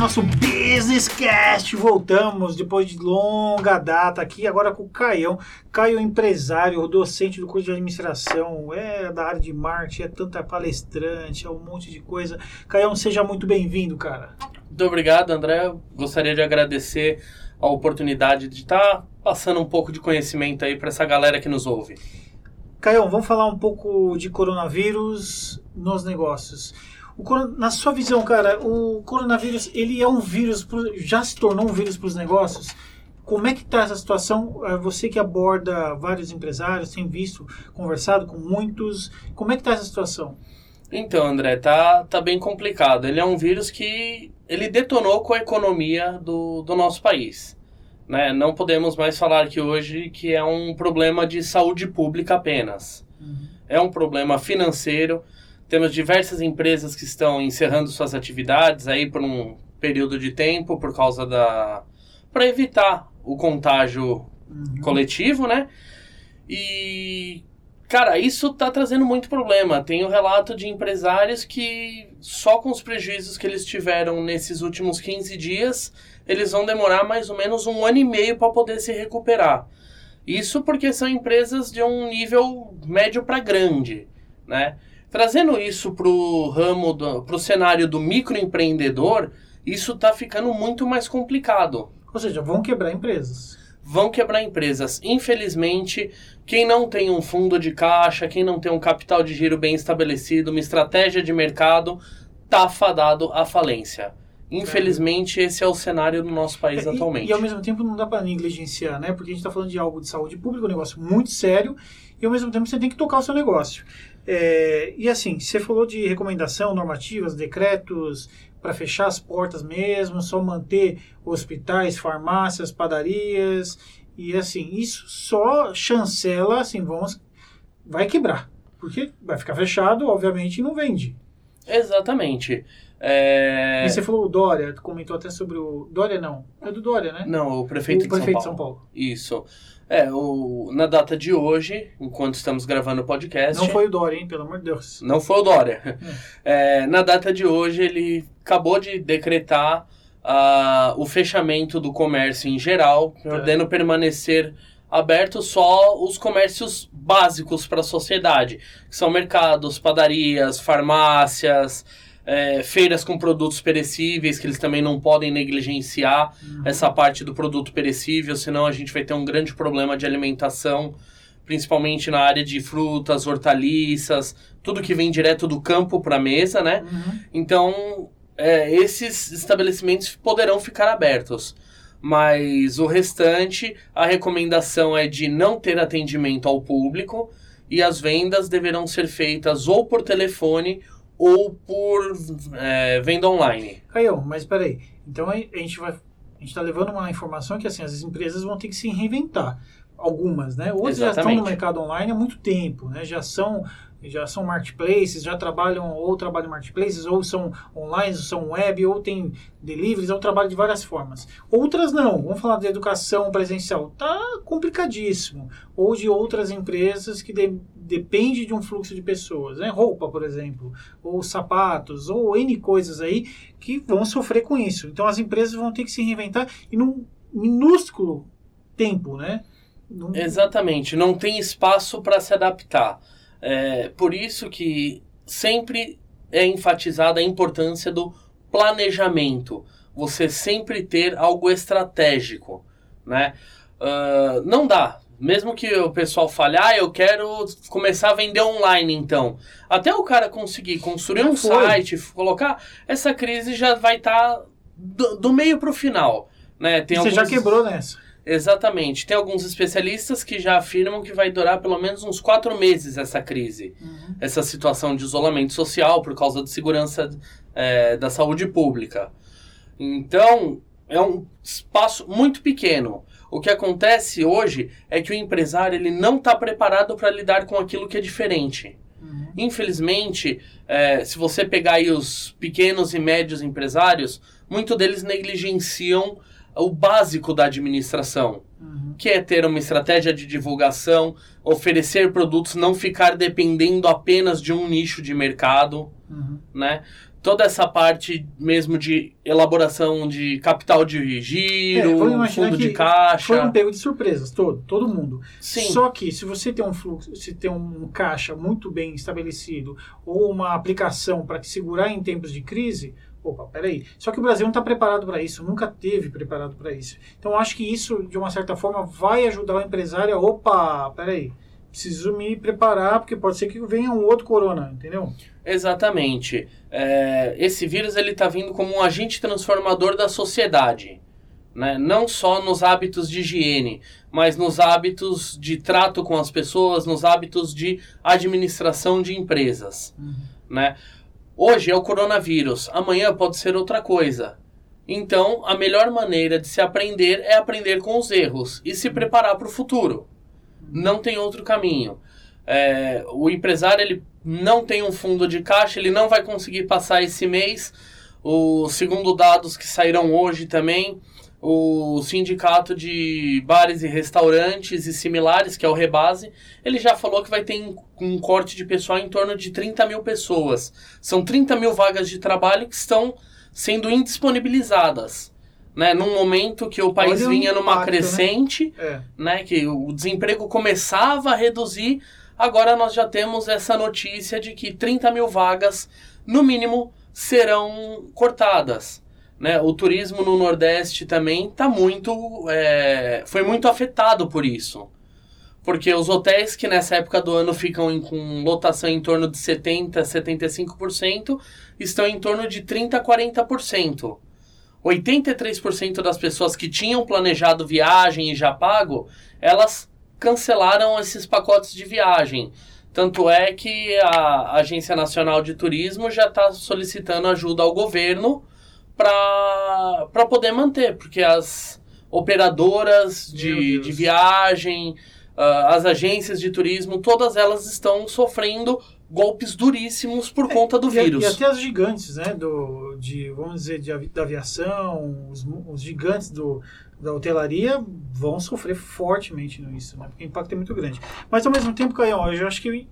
nosso Business Cast. Voltamos depois de longa data aqui, agora com o Caião. Caio empresário, docente do curso de administração, é da área de marketing, é tanta palestrante, é um monte de coisa. Caião, seja muito bem-vindo, cara. Muito obrigado, André. Gostaria de agradecer a oportunidade de estar tá passando um pouco de conhecimento aí para essa galera que nos ouve. Caião, vamos falar um pouco de coronavírus nos negócios. Na sua visão, cara, o coronavírus ele é um vírus, pro, já se tornou um vírus para os negócios? Como é que está essa situação? É, você que aborda vários empresários, tem visto, conversado com muitos, como é que está essa situação? Então, André, tá, tá bem complicado. Ele é um vírus que ele detonou com a economia do, do nosso país. Né? Não podemos mais falar que hoje que é um problema de saúde pública apenas. Uhum. É um problema financeiro. Temos diversas empresas que estão encerrando suas atividades aí por um período de tempo por causa da para evitar o contágio uhum. coletivo, né? E Cara, isso tá trazendo muito problema. Tem o relato de empresários que só com os prejuízos que eles tiveram nesses últimos 15 dias, eles vão demorar mais ou menos um ano e meio para poder se recuperar. Isso porque são empresas de um nível médio para grande, né? Trazendo isso para o ramo, para o cenário do microempreendedor, isso está ficando muito mais complicado. Ou seja, vão quebrar empresas vão quebrar empresas. Infelizmente, quem não tem um fundo de caixa, quem não tem um capital de giro bem estabelecido, uma estratégia de mercado, tá fadado à falência. Infelizmente, esse é o cenário do nosso país é, atualmente. E, e, ao mesmo tempo não dá para negligenciar, né? Porque a gente está falando de algo de saúde pública, um negócio muito sério, e ao mesmo tempo você tem que tocar o seu negócio. É, e assim, você falou de recomendação, normativas, decretos, para fechar as portas mesmo, só manter hospitais, farmácias, padarias e assim, isso só chancela, assim, vamos vai quebrar, porque vai ficar fechado, obviamente, não vende. Exatamente. É... E você falou o Dória, comentou até sobre o Dória não, é do Dória, né? Não, o prefeito, o prefeito de São Paulo. Isso. É, o, na data de hoje, enquanto estamos gravando o podcast. Não foi o Dória, hein? Pelo amor de Deus. Não foi o Dória. É. É, na data de hoje, ele acabou de decretar uh, o fechamento do comércio em geral, é. podendo permanecer aberto só os comércios básicos para a sociedade, que são mercados, padarias, farmácias é, feiras com produtos perecíveis, que eles também não podem negligenciar uhum. essa parte do produto perecível, senão a gente vai ter um grande problema de alimentação, principalmente na área de frutas, hortaliças, tudo que vem direto do campo para a mesa, né? Uhum. Então, é, esses estabelecimentos poderão ficar abertos. Mas o restante, a recomendação é de não ter atendimento ao público e as vendas deverão ser feitas ou por telefone ou por é, venda online. Caiu, mas peraí. Então a gente vai. A gente está levando uma informação que assim, as empresas vão ter que se reinventar. Algumas, né? Outras Exatamente. já estão no mercado online há muito tempo, né? Já são já são marketplaces, já trabalham ou trabalham em marketplaces, ou são online, ou são web, ou tem deliveries, ou trabalham de várias formas. Outras não, vamos falar de educação presencial, tá complicadíssimo. Ou de outras empresas que de, depende de um fluxo de pessoas, né? Roupa, por exemplo, ou sapatos, ou N coisas aí que vão sofrer com isso. Então as empresas vão ter que se reinventar e num minúsculo tempo, né? Num... Exatamente, não tem espaço para se adaptar. É por isso que sempre é enfatizada a importância do planejamento. Você sempre ter algo estratégico, né? Uh, não dá. Mesmo que o pessoal fale, ah, eu quero começar a vender online, então. Até o cara conseguir construir um foi. site, colocar, essa crise já vai estar tá do, do, meio para o final. Né? Tem Você alguns... já quebrou nessa. Exatamente. Tem alguns especialistas que já afirmam que vai durar pelo menos uns quatro meses essa crise, uhum. essa situação de isolamento social por causa de segurança é, da saúde pública. Então, é um espaço muito pequeno. O que acontece hoje é que o empresário ele não está preparado para lidar com aquilo que é diferente. Uhum. Infelizmente, é, se você pegar aí os pequenos e médios empresários, muitos deles negligenciam o básico da administração, uhum. que é ter uma estratégia de divulgação, oferecer produtos, não ficar dependendo apenas de um nicho de mercado, uhum. né? toda essa parte mesmo de elaboração de capital de giro, é, fundo de caixa. Foi um pego de surpresas, todo, todo mundo. Sim. Só que se você tem um fluxo, se tem um caixa muito bem estabelecido ou uma aplicação para te segurar em tempos de crise, opa, peraí. Só que o Brasil não está preparado para isso, nunca teve preparado para isso. Então acho que isso, de uma certa forma, vai ajudar o empresário a, opa, peraí, preciso me preparar, porque pode ser que venha um outro corona, entendeu? Exatamente. É, esse vírus ele está vindo como um agente transformador da sociedade. Né? Não só nos hábitos de higiene, mas nos hábitos de trato com as pessoas, nos hábitos de administração de empresas. Uhum. Né? Hoje é o coronavírus, amanhã pode ser outra coisa. Então, a melhor maneira de se aprender é aprender com os erros e se preparar para o futuro. Não tem outro caminho. É, o empresário ele não tem um fundo de caixa, ele não vai conseguir passar esse mês. O segundo dados que saíram hoje também, o sindicato de bares e restaurantes e similares, que é o Rebase, ele já falou que vai ter um corte de pessoal em torno de 30 mil pessoas. São 30 mil vagas de trabalho que estão sendo indisponibilizadas. Né, num momento que o país Olha vinha numa impacto, né? crescente, né? É. né? que o desemprego começava a reduzir, agora nós já temos essa notícia de que 30 mil vagas, no mínimo, serão cortadas. Né? O turismo no Nordeste também tá muito, é, foi muito afetado por isso. Porque os hotéis que nessa época do ano ficam em, com lotação em torno de 70%, 75%, estão em torno de 30%, 40%. 83% das pessoas que tinham planejado viagem e já pago, elas cancelaram esses pacotes de viagem. Tanto é que a Agência Nacional de Turismo já está solicitando ajuda ao governo para poder manter, porque as operadoras de, de viagem, uh, as agências de turismo, todas elas estão sofrendo golpes duríssimos por é, conta do e, vírus. E até as gigantes, né, do, de, vamos dizer, de, da aviação, os, os gigantes do, da hotelaria vão sofrer fortemente nisso, né, porque o impacto é muito grande. Mas ao mesmo tempo, Caio, eu acho que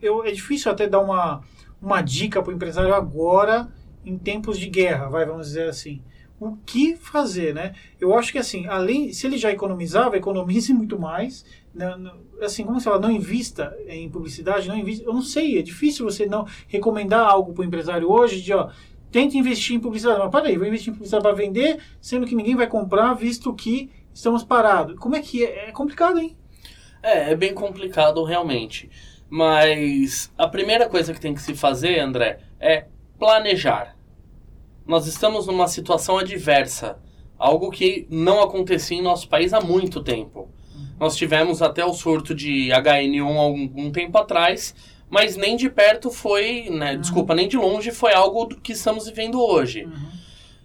eu, é difícil até dar uma, uma dica para o empresário agora em tempos de guerra, vai, vamos dizer assim. O que fazer, né? Eu acho que assim, além, se ele já economizava, economize muito mais. Não, assim, como você fala, não invista em publicidade, não invista. Eu não sei, é difícil você não recomendar algo para o empresário hoje de, ó, tente investir em publicidade. Mas peraí, vou investir em publicidade para vender, sendo que ninguém vai comprar, visto que estamos parados. Como é que é? É complicado, hein? É, é bem complicado realmente. Mas a primeira coisa que tem que se fazer, André, é planejar. Nós estamos numa situação adversa, algo que não acontecia em nosso país há muito tempo. Nós tivemos até o surto de HN1 há algum tempo atrás, mas nem de perto foi, né, uhum. desculpa, nem de longe foi algo que estamos vivendo hoje. Uhum.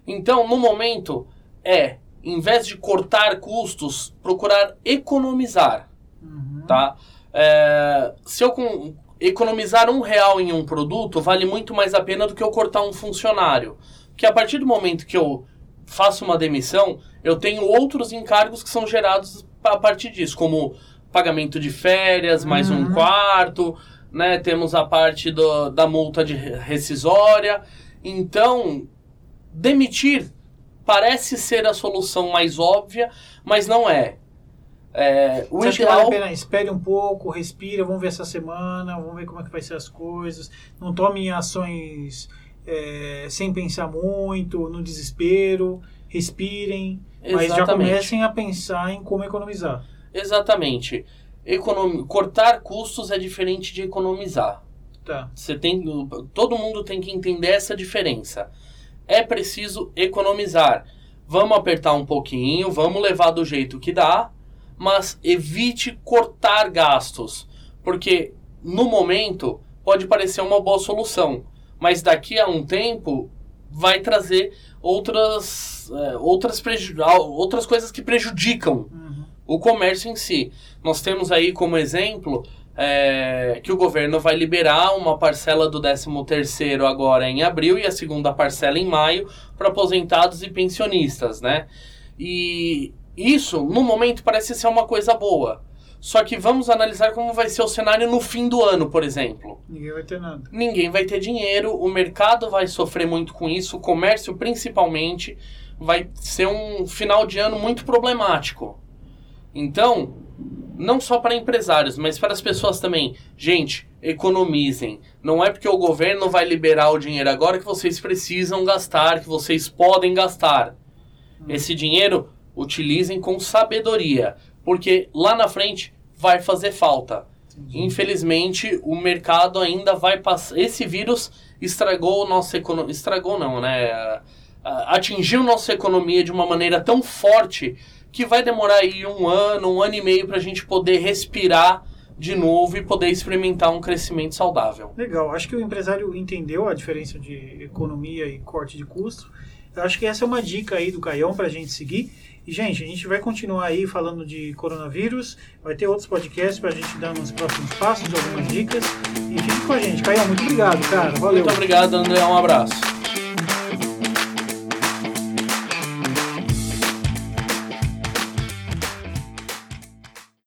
Então, no momento, é, em vez de cortar custos, procurar economizar, uhum. tá? É, se eu com, economizar um real em um produto vale muito mais a pena do que eu cortar um funcionário. Porque a partir do momento que eu faço uma demissão, eu tenho outros encargos que são gerados a partir disso, como pagamento de férias, mais uhum. um quarto, né? Temos a parte do, da multa de rescisória. Então, demitir parece ser a solução mais óbvia, mas não é. É, o Você ideal... vale a pena? Espere um pouco, respira, vamos ver essa semana, vamos ver como é que vai ser as coisas. Não tome ações é, sem pensar muito, no desespero. Respirem, Exatamente. mas já comecem a pensar em como economizar. Exatamente. Econom... Cortar custos é diferente de economizar. Tá. Você tem... Todo mundo tem que entender essa diferença. É preciso economizar. Vamos apertar um pouquinho, vamos levar do jeito que dá, mas evite cortar gastos, porque no momento pode parecer uma boa solução, mas daqui a um tempo vai trazer outras, é, outras, outras coisas que prejudicam uhum. o comércio em si. Nós temos aí como exemplo é, que o governo vai liberar uma parcela do 13º agora em abril e a segunda parcela em maio para aposentados e pensionistas, né? E isso, no momento, parece ser uma coisa boa. Só que vamos analisar como vai ser o cenário no fim do ano, por exemplo. Ninguém vai ter nada. Ninguém vai ter dinheiro, o mercado vai sofrer muito com isso, o comércio principalmente vai ser um final de ano muito problemático. Então, não só para empresários, mas para as pessoas também. Gente, economizem. Não é porque o governo vai liberar o dinheiro agora que vocês precisam gastar, que vocês podem gastar. Hum. Esse dinheiro utilizem com sabedoria, porque lá na frente vai fazer falta. Entendi. Infelizmente, o mercado ainda vai passar. Esse vírus estragou nossa economia. Estragou, não, né? Atingiu nossa economia de uma maneira tão forte que vai demorar aí um ano, um ano e meio para a gente poder respirar de novo e poder experimentar um crescimento saudável. Legal, acho que o empresário entendeu a diferença de economia e corte de custo. Eu acho que essa é uma dica aí do Caião para a gente seguir. E, gente, a gente vai continuar aí falando de coronavírus, vai ter outros podcasts para a gente dar nos próximos passos, algumas dicas. E fique com a gente. Caião, muito obrigado, cara. Valeu. Muito obrigado, André. Um abraço.